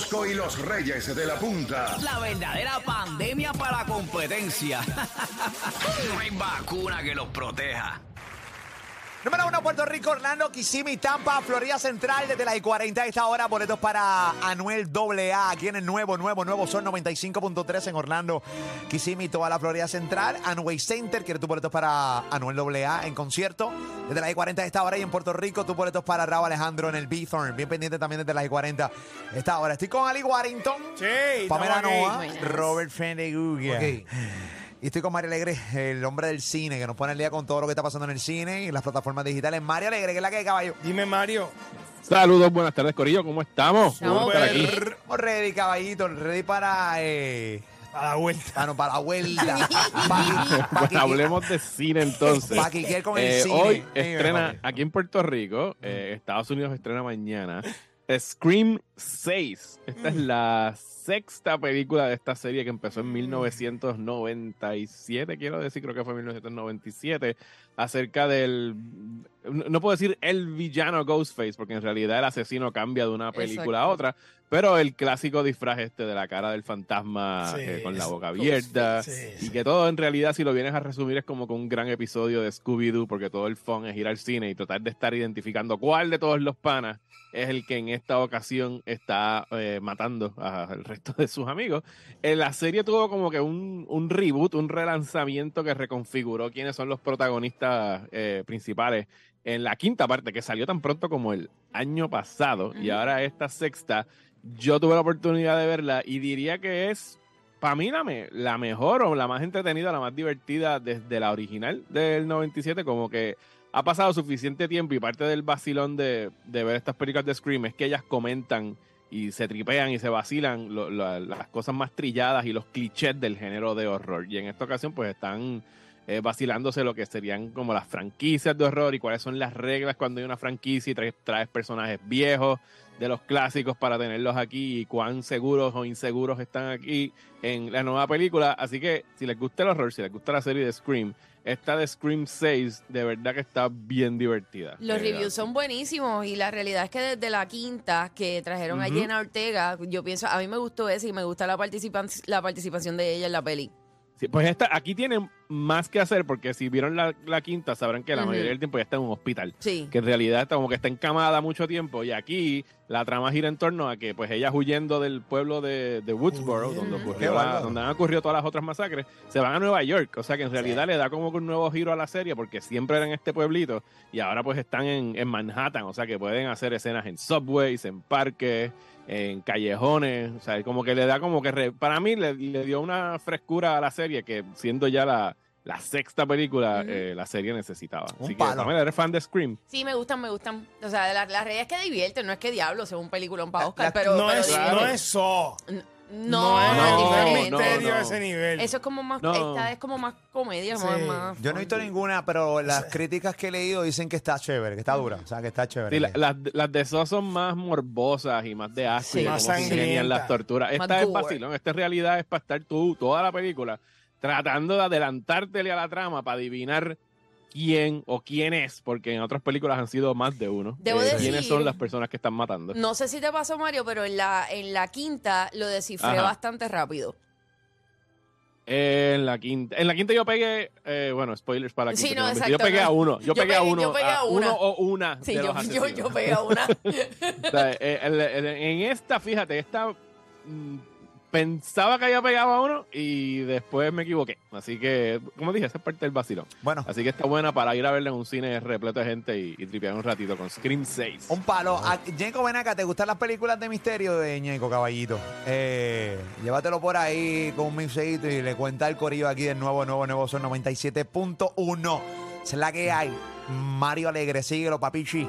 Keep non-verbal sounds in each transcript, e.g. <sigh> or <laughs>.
Y los Reyes de la Punta. La verdadera pandemia para competencia. <laughs> no hay vacuna que los proteja. Número uno, Puerto Rico, Orlando, Kissimmee, Tampa, Florida Central, desde las 40 a esta hora, boletos para Anuel AA, aquí en el nuevo, nuevo, nuevo Sol 95.3 en Orlando, Kissimmee, toda la Florida Central, Anway Center, quiere tus boletos para Anuel AA en concierto, desde las 40 a esta hora, y en Puerto Rico, tus boletos para Raúl Alejandro en el B-Thorn, bien pendiente también desde las 40 a esta hora. Estoy con Ali Warrington, Sí, Pamela. Noah. Robert Fendeguga. Ok. Y estoy con Mario Alegre, el hombre del cine, que nos pone al día con todo lo que está pasando en el cine y en las plataformas digitales. Mario Alegre, que es la que hay, caballo. Dime, Mario. Saludos, buenas tardes, Corillo, ¿cómo estamos? Estamos aquí. Ready, caballito, ready para... Eh, A la vuelta. ah, no, para la vuelta. <laughs> para, Pues hablemos de cine entonces. Para quiquear con el Eh, cine. Hoy estrena aquí en Puerto Rico, eh, Estados Unidos estrena mañana, Scream 6. Esta es la sexta película de esta serie que empezó en 1997, quiero decir, creo que fue 1997, acerca del, no puedo decir el villano Ghostface, porque en realidad el asesino cambia de una película a otra, pero el clásico disfraz este de la cara del fantasma Sí, eh, con la boca abierta, Sí, y que todo en realidad, si lo vienes a resumir, es como que un gran episodio de Scooby-Doo, porque todo el fun es ir al cine y tratar de estar identificando cuál de todos los panas es el que en esta ocasión está eh, matando a- al resto de sus amigos. Eh, la serie tuvo como que un, un reboot, un relanzamiento que reconfiguró quiénes son los protagonistas eh, principales en la quinta parte, que salió tan pronto como el año pasado, y ahora esta sexta, yo tuve la oportunidad de verla y diría que es para mí la, me- la mejor o la más entretenida, la más divertida desde la original del 97, como que ha pasado suficiente tiempo y parte del vacilón de, de ver estas películas de Scream es que ellas comentan y se tripean y se vacilan las cosas más trilladas y los clichés del género de horror. Y en esta ocasión pues están eh, vacilándose lo que serían como las franquicias de horror y cuáles son las reglas cuando hay una franquicia y traes, traes personajes viejos de los clásicos para tenerlos aquí y cuán seguros o inseguros están aquí en la nueva película. Así que si les gusta el horror, si les gusta la serie de Scream, esta de Scream 6 de verdad que está bien divertida. Los reviews son buenísimos y la realidad es que desde la quinta que trajeron a. Jenna Ortega, yo pienso, a mí me gustó ese y me gusta la, participan la participación de ella en la peli. Sí, pues esta, aquí tienen más que hacer porque si vieron la, la quinta sabrán que la mayoría del tiempo ya está en un hospital. Sí. que en realidad está como que está encamada mucho tiempo y aquí la trama gira en torno a que pues ella huyendo del pueblo de, de Woodsboro Uy, donde, ocurrió la- donde han ocurrido todas las otras masacres se van a Nueva York. O sea que en realidad le da como que un nuevo giro a la serie porque siempre eran en este pueblito y ahora pues están en, en Manhattan. O sea que pueden hacer escenas en subways en parques en callejones, o sea, como que le da como que, re- para mí le, le dio una frescura a la serie que siendo ya la, la sexta película, eh, la serie necesitaba. Un Así que, palo. Pamela, ¿eres fan de Scream? Sí, me gustan, me gustan. O sea, la, la realidad es que divierten, no es que diablo sea un peliculón para Oscar, la- pero, no, pero es, no es eso. No, es, no, es un diferente. misterio no, a no. ese nivel. Eso es como más, No. esta es como más comedia, Sí. más, más Yo no he visto ninguna, pero las críticas que he leído dicen que está chévere, que está dura. O sea, que está chévere. Sí, la- las, las de esos son más morbosas y más de asco Sí. y de Más cómo se ingenian sangrienta. las torturas. Más Esta es gore. vacilón, esta en realidad es para estar tú toda la película tratando de adelantártele a la trama para adivinar quién o quién es, porque en otras películas han sido más de uno. Debo quiénes decir- son las personas que están matando. No sé si te pasó, Mario, pero en la, en la quinta lo descifré Ajá. bastante rápido. En la quinta, en la quinta yo pegué, eh, bueno, spoilers para la Sí, quinta. no, me metí. exacto, yo pegué no. a uno, yo, Yo pegué, a uno, yo pegué a uno o una Sí, de yo, los <laughs> yo, yo pegué a una. <laughs> O sea, eh, en esta, fíjate, esta mm, pensaba que había pegado a uno y después me equivoqué. Así que, como dije, esa es parte del vacilón. Bueno, Así que está buena para ir a verla en un cine repleto de gente y, y tripear un ratito con Scream 6. un palo. A- Ñeco, ven acá, ¿te gustan las películas de misterio de Ñeco, caballito? Eh, llévatelo por ahí con un mixeito y le cuenta el corillo aquí del nuevo, nuevo, nuevo Son 97.1. Esa es la que hay. Mario Alegre, síguelo, papichi.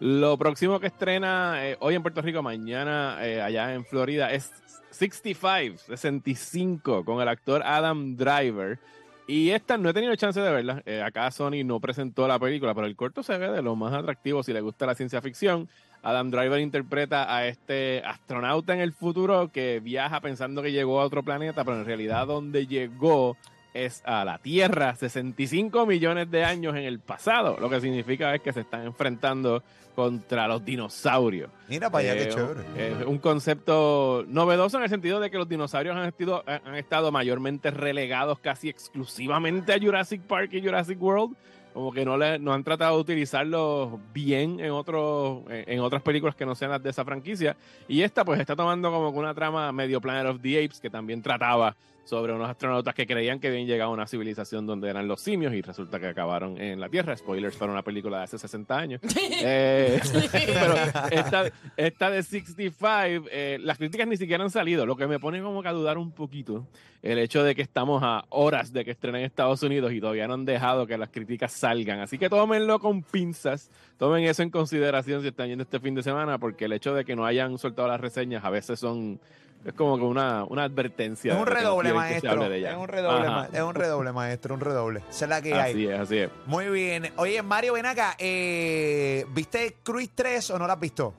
Lo próximo que estrena eh, hoy en Puerto Rico, mañana eh, allá en Florida, es 65, 65, con el actor Adam Driver. Y esta no he tenido chance de verla. Eh, acá Sony no presentó la película, pero el corto se ve de lo más atractivo si le gusta la ciencia ficción. Adam Driver interpreta a este astronauta en el futuro que viaja pensando que llegó a otro planeta, pero en realidad donde llegó es a la Tierra 65 millones de años en el pasado. Lo que significa es que se están enfrentando contra los dinosaurios. Mira para allá, Eh, qué chévere. Es un concepto novedoso en el sentido de que los dinosaurios han, estido- han estado mayormente relegados casi exclusivamente a Jurassic Park y Jurassic World. Como que no, le, no han tratado de utilizarlos bien en, otros en otras películas que no sean las de esa franquicia. Y esta pues está tomando como una trama medio Planet of the Apes que también trataba sobre unos astronautas que creían que habían llegado a una civilización donde eran los simios y resulta que acabaron en la Tierra. Spoilers para una película de hace 60 años. <laughs> Eh, pero esta, esta de 65, eh, las críticas ni siquiera han salido, lo que me pone como que a dudar un poquito el hecho de que estamos a horas de que estrenen en Estados Unidos y todavía no han dejado que las críticas salgan. Así que tómenlo con pinzas, tomen eso en consideración si están yendo este fin de semana, porque el hecho de que no hayan soltado las reseñas a veces son... Es como que una, una advertencia. Es un redoble, maestro. Es un redoble, ma- es un redoble, maestro, un redoble. Esa es la que hay. Así es, así es. Muy bien. Oye, Mario, ven acá. Eh, ¿Viste Cruise 3 o no la has visto?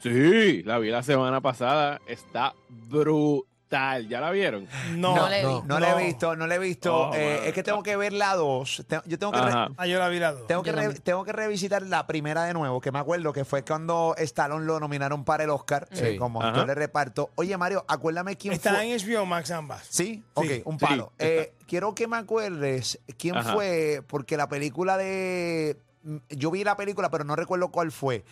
Sí, la vi la semana pasada. Está brutal. ¿Ya la vieron? No, No le. No, la he visto, no la he visto. Oh, Eh, es que tengo que ver la 2. Te- Yo tengo que, re-. Ah, yo la vi la dos. tengo, que re- tengo que revisitar la primera de nuevo, que me acuerdo que fue cuando Stallone lo nominaron para el Oscar Sí. eh, como Ajá. actor de reparto. Oye, Mario, acuérdame quién Está fue. en HBO Max ambas. Sí, ok, Sí. un Sí, palo. está. Eh, quiero que me acuerdes quién Ajá. fue, porque la película de. Yo vi la película, pero no recuerdo cuál fue.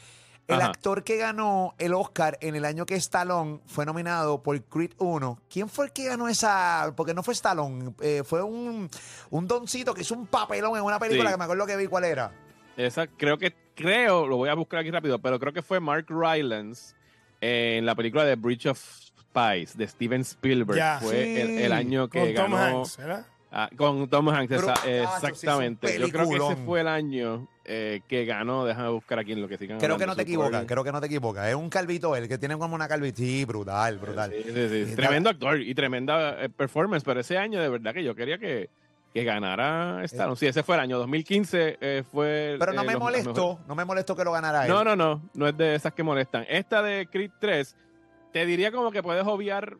El Ajá. actor que ganó el Oscar en el año que Stallone fue nominado por Creed 1. ¿Quién fue el que ganó esa? Porque no fue Stallone, eh, fue un, un doncito que hizo un papelón en una película Sí. que me acuerdo que vi cuál era. Esa creo que, creo, lo voy a buscar aquí rápido, pero creo que fue Mark Rylance en la película de Bridge of Spies de Steven Spielberg. Ya. Fue Sí. el, el año que Con Tom ganó. Hanks, ¿verdad? Ah, con Tom Hanks, Pero, exactamente. Yo creo que ese fue el año eh, que ganó. Déjame buscar aquí en lo que sigan Creo que no te equivocas, creo que no te equivocas. Es un calvito él, que tiene como una calvita. Sí, brutal, brutal. Sí, sí, sí. Y Tremendo actor y tremenda eh, performance, pero ese año de verdad que yo quería que, que ganara Stallone. Sí, ese fue el año 2015. eh, fue Pero no eh, me molestó, no me molestó que lo ganara él. No, no, no, no es de esas que molestan. Esta de Creed 3, te diría como que puedes obviar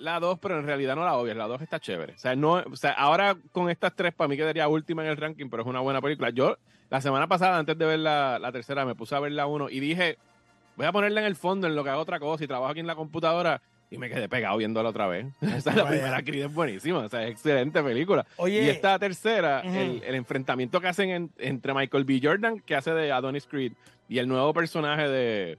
la 2, pero en realidad no la obvias. La 2 está chévere. O sea, no, o sea, ahora con estas tres, para mí quedaría última en el ranking, pero es una buena película. Yo, la semana pasada, antes de ver la, la tercera, me puse a ver la 1 y dije, voy a ponerla en el fondo en lo que hago otra cosa y trabajo aquí en la computadora. Y me quedé pegado viéndola otra vez. <laughs> Esa es la primera Creed, es buenísima. O sea, es excelente película. Oye, Y esta tercera, el, el enfrentamiento que hacen en- entre Michael B. Jordan, que hace de Adonis Creed, y el nuevo personaje de,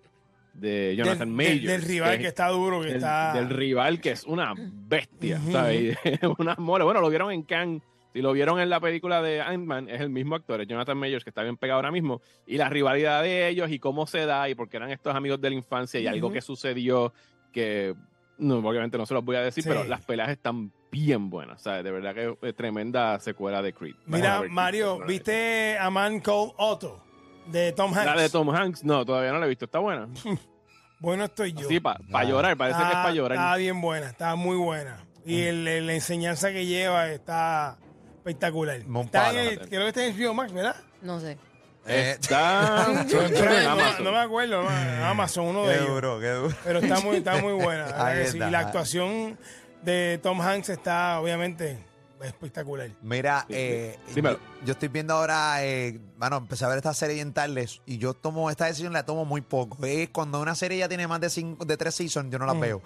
de Jonathan del, Majors. del- del rival que, es- está duro, que del, está... del rival, que es una bestia, Ujú. ¿sabes? Y <laughs> una mole. Bueno, lo vieron en Cannes. Si lo vieron en la película de Ant-Man, es el mismo actor, es Jonathan Majors, que está bien pegado ahora mismo. Y la rivalidad de ellos y cómo se da, y porque eran estos amigos de la infancia, y algo que sucedió que no, obviamente no se los voy a decir, Sí. pero las peleas están bien buenas. ¿sabes? De verdad que es tremenda secuela de Creed. Mira, Mario. ¿viste a Man Called Otto? De Tom Hanks. La de Tom Hanks, no, todavía no la he visto. Está buena. <laughs> Bueno, estoy yo. Sí, para Ah. llorar, parece que es para llorar. Está bien buena, está muy buena. Y el- el- la enseñanza que lleva está espectacular. Está palo. en el- creo que está en HBO Max, ¿verdad? No sé. Está <laughs> no, me acuerdo, no, Amazon, uno de qué ellos. duro, qué duro. Pero está muy, está muy buena. está. Y la actuación de Tom Hanks está, obviamente, espectacular. Mira, Sí, eh, sí. Yo, yo estoy viendo ahora, eh, bueno, empecé a ver esta serie en tardes y yo tomo esta decisión la tomo muy poco. Es cuando una serie ya tiene más de cinco, de tres seasons, yo no la Mm. veo.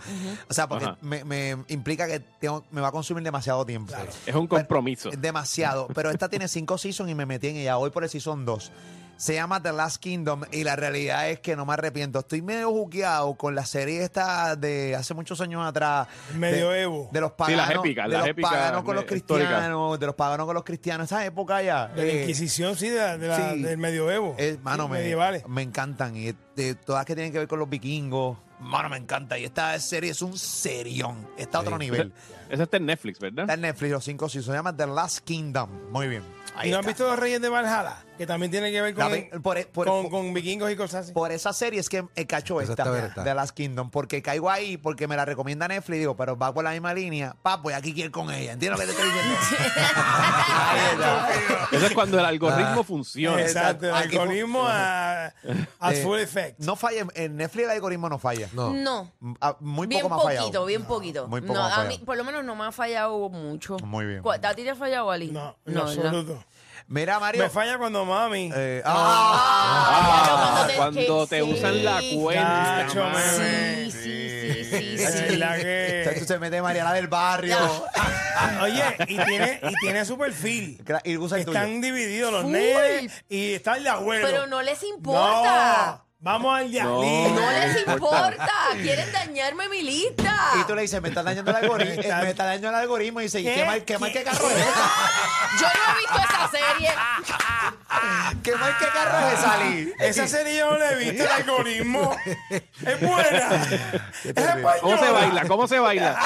O sea, porque me, me implica que tengo, me va a consumir demasiado tiempo. Claro. Es un compromiso. Demasiado. Pero esta tiene cinco seasons y me metí en ella. Hoy por el season 2. Se llama The Last Kingdom y la realidad es que no me arrepiento. Estoy medio juqueado con la serie esta de hace muchos años atrás. Medioevo. De los Sí, paganos, las épicas, de las los épicas paganos con los históricas. cristianos, de los paganos con los cristianos. Esa época ya. De la eh, Inquisición, sí, de la- de la- sí. del medioevo. eh, mano, Sí, me, medievales. me encantan. Y de todas que tienen que ver con los vikingos. Mano, me encanta. Y esta serie es un serión. Está a otro nivel. Esa está en Netflix, ¿verdad? Está en Netflix, los cinco seasons. Se llama The Last Kingdom. Muy bien. Ahí ¿Y no has está. visto Los Reyes de Valhalla? Que también tiene que ver con, La por- por- con, por- con vikingos y cosas así. Por esa serie es que he cacho Esa esta está verdad. de Last Kingdom, porque caigo ahí, porque me la recomienda Netflix, digo, pero va por la misma línea. Pa, pues aquí quiero ir con ella. ¿Entiendes lo que te estoy diciendo? <laughs> Ahí está. Eso es cuando el algoritmo funciona. Exacto, el Aquí- algoritmo a, a Eh, full effect. No falla, en Netflix el algoritmo no falla. No. No. Ah, Muy bien poco me ha poquito, fallado. bien poquito. Muy poco no, me ha a fallado. mí, por lo menos no me ha fallado mucho. Muy bien. ¿Cu- ¿A ti te ha fallado, Ali? No, en ¿verdad? absoluto. Mira, Mario. Me falla cuando mami. eh, ah, Ah, Pero cuando te que usan la cuenta. Sí, sí, sí, sí, sí. verdad que- se mete Mariana del barrio. Oye, y tiene, y tiene su perfil. Y usa el tuyo. Están divididos los nenes y está el de abuelo. Pero no les importa. No, vamos al Yalí. No les les importa. Quieren dañarme mi lista. Y tú le dices, me está dañando el algoritmo. Está- me está dañando el algoritmo. Y dice, ¿y ¿Qué? ¿qué, mal, qué mal ¿Qué? que carro es? <laughs> Yo no he visto esa serie. <laughs> ¿Qué <laughs> mal que carro es esa, Ali? Esa serie yo no la he visto, el algoritmo. <laughs> Es buena. Es española. ¿Cómo se baila? ¿Cómo se baila?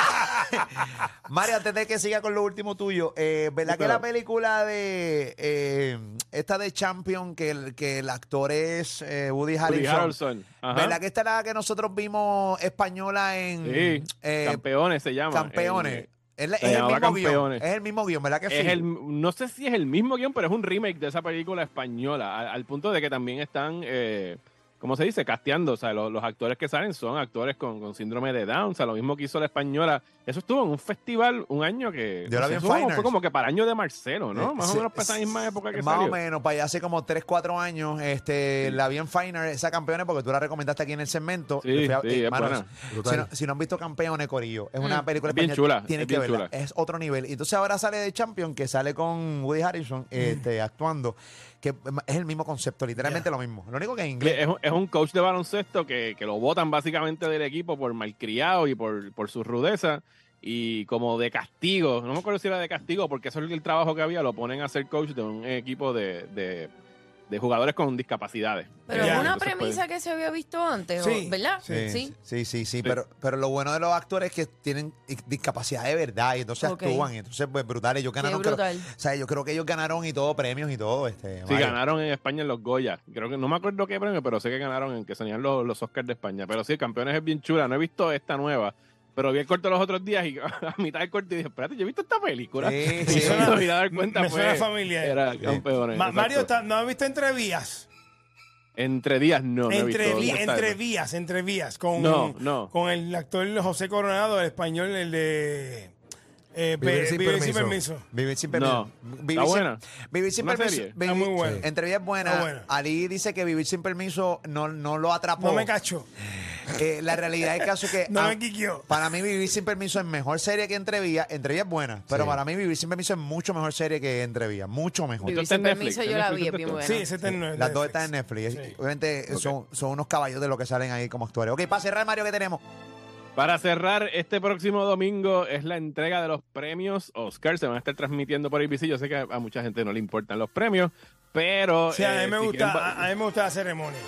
<laughs> Mario, antes de que siga con lo último tuyo, eh, ¿verdad que la película de eh, esta de Champion, que el, que el actor es eh, Woody Harrelson? Woody Harrelson. ¿Verdad que esta era la que nosotros vimos española en Sí, eh, campeones se llama. Campeones? En- es, la- se es el mismo guion. Es el mismo guion, ¿verdad que es sí? el, no sé si es el mismo guion, pero es un remake de esa película española, al, al punto de que también están, eh, ¿cómo se dice? Casteando, o sea, los, los actores que salen son actores con, con síndrome de Down, o sea, lo mismo que hizo la española. Eso estuvo en un festival un año que... Yo la vi en fue como- Fine fue Arts. como que para año de Marcelo, ¿no? Eh, Más sí, o menos para esa misma época que Más salió. o menos, para allá hace como 3, 4 años, este, la vi en Finer, esa campeona, porque tú la recomendaste aquí en el segmento. Sí, Fui a- sí, es mano, buena. Si no, si no han visto Campeones, Corillo, es una película Es bien española, chula, Tienen es que bien verla, chula. es otro nivel. Y entonces ahora sale de Champion, que sale con Woody Harrison este, actuando, que es el mismo concepto, literalmente lo mismo. Lo único que en inglés. Es, un- es un coach de baloncesto que, que lo votan básicamente del equipo por malcriado y por, por su rudeza. Y como de castigo, no me acuerdo si era de castigo, porque eso es el trabajo que había, lo ponen a ser coach de un equipo de, de, de jugadores con discapacidades. Pero es una Entonces, pues, premisa que se había visto antes, ¿o- Sí, ¿verdad? sí. Sí, sí, sí, sí, Pero, pero lo bueno de los actores es que tienen discapacidad de verdad y entonces actúan y entonces pues brutal. Ellos ganaron, creo- o sea, yo creo que ellos ganaron y todo, premios y todo. Este, Sí, Mario. ganaron en España en los Goya. Creo que no me acuerdo qué premio, pero sé que ganaron en que serían los, los Oscars de España. Pero sí, Campeones es bien chula. No he visto esta nueva, pero vi el corto los otros días y <laughs> a mitad del corte dije, espérate, yo he visto esta película. Sí, <laughs> y sí. me suena- vine a dar cuenta, me suena pues, familiar. Era Campeones. Ma-. Mario, ¿está- ¿no has visto Entrevías? Entre días no, no he entre, visto. vi- ¿Dónde está entre vías, entre vías, con, No, no. con el actor José Coronado, el español, el de eh, Vivir sin Vivir sin permiso. Vivir sin permiso. No. Vivir ¿Está sin- buena? Vivir sin ¿Una permiso. serie? vivir- Está muy buena. Entre vías buena. Está buena. Ali dice que vivir sin permiso no, no lo atrapó. No me cacho, Eh, la realidad del caso es que <laughs> no me quiqueó. para mí Vivir sin permiso es mejor serie que Entrevías. Entrevías es buena, pero Sí. para mí Vivir sin permiso es mucho mejor serie que Entrevías. Mucho mejor. Vivir está en sin Netflix, permiso en yo la Netflix vi, es está bien todo. buena. Sí, ese está en Las dos están en Netflix. Sí. Obviamente son, son unos caballos de lo que salen ahí como actores. Ok, para cerrar, Mario, ¿qué tenemos? Para cerrar, este próximo domingo es la entrega de los premios Oscar. Se van a estar transmitiendo por ABC. Yo sé que a, a mucha gente no le importan los premios, pero. Sí, a eh, mí, me si gusta, quieren pa- a, a mí me gusta la ceremonia.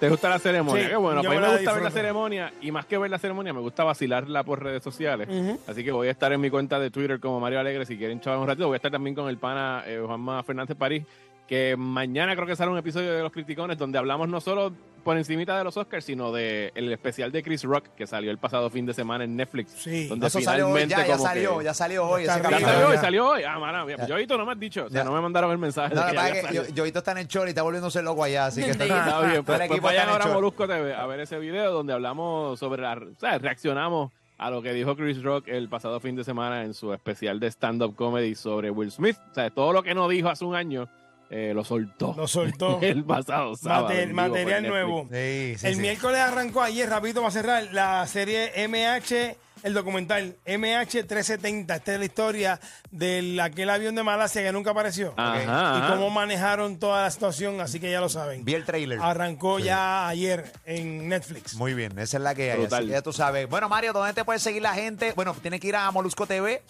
¿Te gusta la ceremonia? Sí, Qué bueno, yo para mí me gusta ver la ceremonia y más que ver la ceremonia, me gusta vacilarla por redes sociales. Así que voy a estar en mi cuenta de Twitter como Mario Alegre. Si quieren chaval un ratito, voy a estar también con el pana eh, Juanma Fernández París. Que mañana creo que sale un episodio de Los Criticones donde hablamos no solo por encimita de los Oscars, sino de el especial de Chris Rock que salió el pasado fin de semana en Netflix. Sí. Donde Eso salió hoy, ya, ya salió, que- ya salió hoy. Ese ¿Ya salió hoy, ya. salió hoy. Ah, mano, mira, Ya. yo ahorita no me has dicho. O sea, Ya. no me mandaron el mensaje. No, lo que que Yoito está en el chor y está volviéndose loco allá, así que <laughs> está, Sí. Está bien, pues, pues vayan ahora a. Molusco TV a ver ese video donde hablamos sobre la, o sea, reaccionamos a lo que dijo Chris Rock el pasado fin de semana en su especial de stand-up comedy sobre Will Smith. O sea, todo lo que no dijo hace un año eh, lo soltó Lo soltó. <laughs> el pasado sábado. Material nuevo. Sí, sí, el sí. miércoles arrancó ayer, rapidito para cerrar, la serie MH, el documental MH370. Esta es la historia de aquel avión de Malasia que nunca apareció. Ajá, y ajá. cómo manejaron toda la situación, así que ya lo saben. Vi el trailer. Arrancó ya ayer en Netflix. Muy bien, esa es la que hay. Brutal. Así que ya tú sabes. Bueno, Mario, ¿dónde te puede seguir la gente? Bueno, tienes que ir a Molusco TV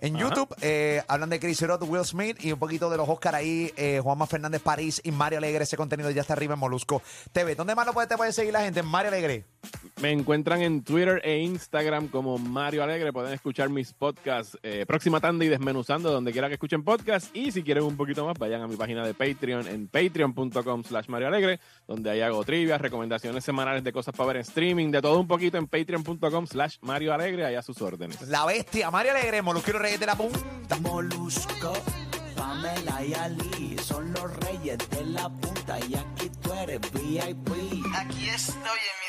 en YouTube. Eh, hablan de Chris Rock, Will Smith y un poquito de los Oscar ahí. Eh, Juanma Fernández París y Mario Alegre. Ese contenido ya está arriba en Molusco TV. ¿Dónde más lo puede, te puede seguir la gente? Mario Alegre. Me encuentran en Twitter e Instagram como Mario Alegre. Pueden escuchar mis podcasts eh, Próxima Tanda y Desmenuzando, donde quiera que escuchen podcasts. Y si quieren un poquito más, vayan a mi página de Patreon en patreon.com slash Mario Alegre, donde ahí hago trivias, recomendaciones semanales de cosas para ver en streaming, de todo un poquito en patreon.com slash Mario Alegre, ahí a sus órdenes. La bestia, Mario Alegre, Molusquero Reyes de la Punta. Molusco, Pamela y Ali son los reyes de la punta y aquí tú eres VIP. Aquí estoy en mi